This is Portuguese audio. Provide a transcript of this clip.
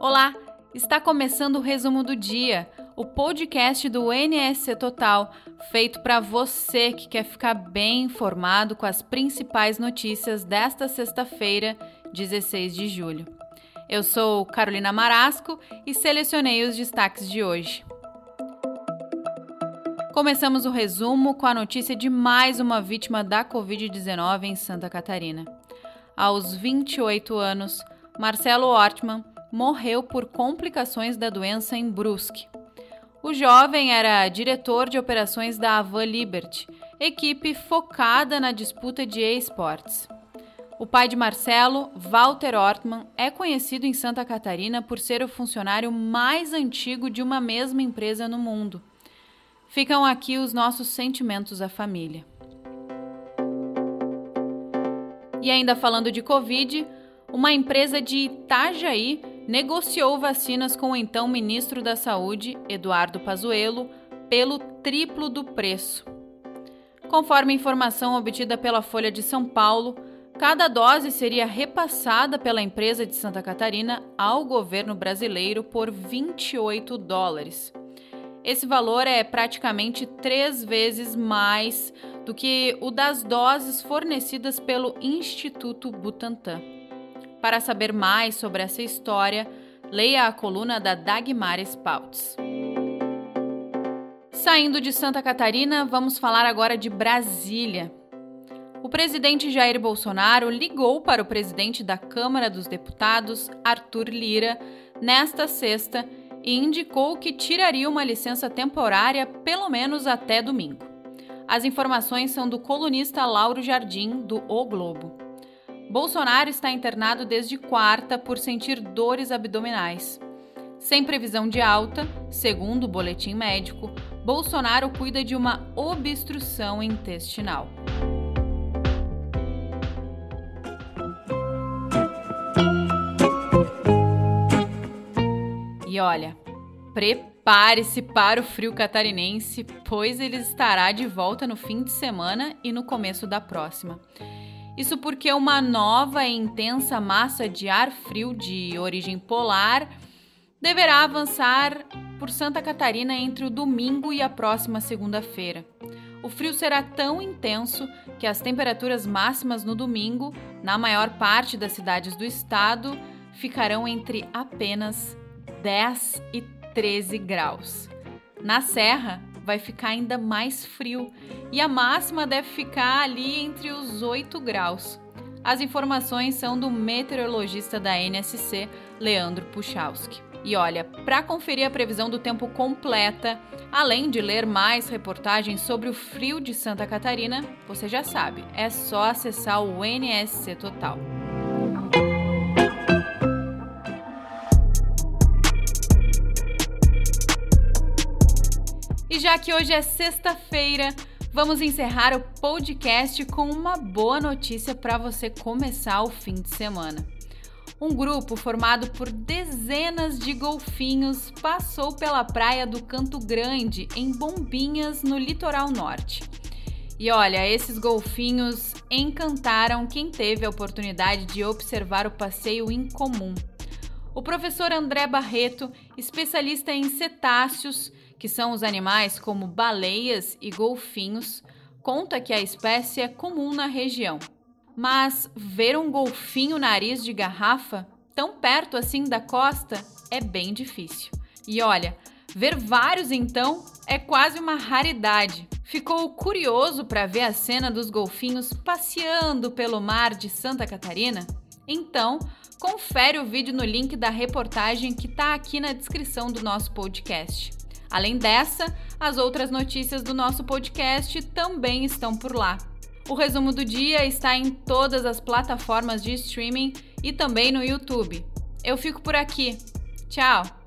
Olá, está começando o resumo do dia, o podcast do NSC Total, feito para você que quer ficar bem informado com as principais notícias desta sexta-feira, 16 de julho. Eu sou Carolina Marasco e selecionei os destaques de hoje. Começamos o resumo com a notícia de mais uma vítima da Covid-19 em Santa Catarina. Aos 28 anos, Marcelo Ortman morreu por complicações da doença em Brusque. O jovem era diretor de operações da Avan Liberty, equipe focada na disputa de esportes. O pai de Marcelo, Walter Ortman, é conhecido em Santa Catarina por ser o funcionário mais antigo de uma mesma empresa no mundo. Ficam aqui os nossos sentimentos à família. E ainda falando de Covid, uma empresa de Itajaí negociou vacinas com o então ministro da Saúde, Eduardo Pazuello, pelo triplo do preço. Conforme informação obtida pela Folha de São Paulo, cada dose seria repassada pela empresa de Santa Catarina ao governo brasileiro por 28 dólares. Esse valor é praticamente três vezes mais do que o das doses fornecidas pelo Instituto Butantan. Para saber mais sobre essa história, leia a coluna da Dagmar Spouts. Saindo de Santa Catarina, vamos falar agora de Brasília. O presidente Jair Bolsonaro ligou para o presidente da Câmara dos Deputados, Arthur Lira, nesta sexta e indicou que tiraria uma licença temporária pelo menos até domingo. As informações são do colunista Lauro Jardim, do O Globo. Bolsonaro está internado desde quarta por sentir dores abdominais. Sem previsão de alta, segundo o boletim médico, Bolsonaro cuida de uma obstrução intestinal. E olha, prepare-se para o frio catarinense, pois ele estará de volta no fim de semana e no começo da próxima. Isso porque uma nova e intensa massa de ar frio de origem polar deverá avançar por Santa Catarina entre o domingo e a próxima segunda-feira. O frio será tão intenso que as temperaturas máximas no domingo, na maior parte das cidades do estado, ficarão entre apenas 10 e 13 graus. Na Serra, vai ficar ainda mais frio e a máxima deve ficar ali entre os 8 graus. As informações são do meteorologista da NSC, Leandro Puchalski. E olha, para conferir a previsão do tempo completa, além de ler mais reportagens sobre o frio de Santa Catarina, você já sabe, é só acessar o NSC Total. E já que hoje é sexta-feira, vamos encerrar o podcast com uma boa notícia para você começar o fim de semana. Um grupo formado por dezenas de golfinhos passou pela praia do Canto Grande, em Bombinhas, no litoral norte. E olha, esses golfinhos encantaram quem teve a oportunidade de observar o passeio incomum. O professor André Barreto, especialista em cetáceos, que são os animais como baleias e golfinhos, conta que a espécie é comum na região. Mas ver um golfinho nariz de garrafa tão perto assim da costa é bem difícil. E olha, ver vários então é quase uma raridade. Ficou curioso para ver a cena dos golfinhos passeando pelo mar de Santa Catarina? Então, confere o vídeo no link da reportagem que está aqui na descrição do nosso podcast. Além dessa, as outras notícias do nosso podcast também estão por lá. O resumo do dia está em todas as plataformas de streaming e também no YouTube. Eu fico por aqui. Tchau!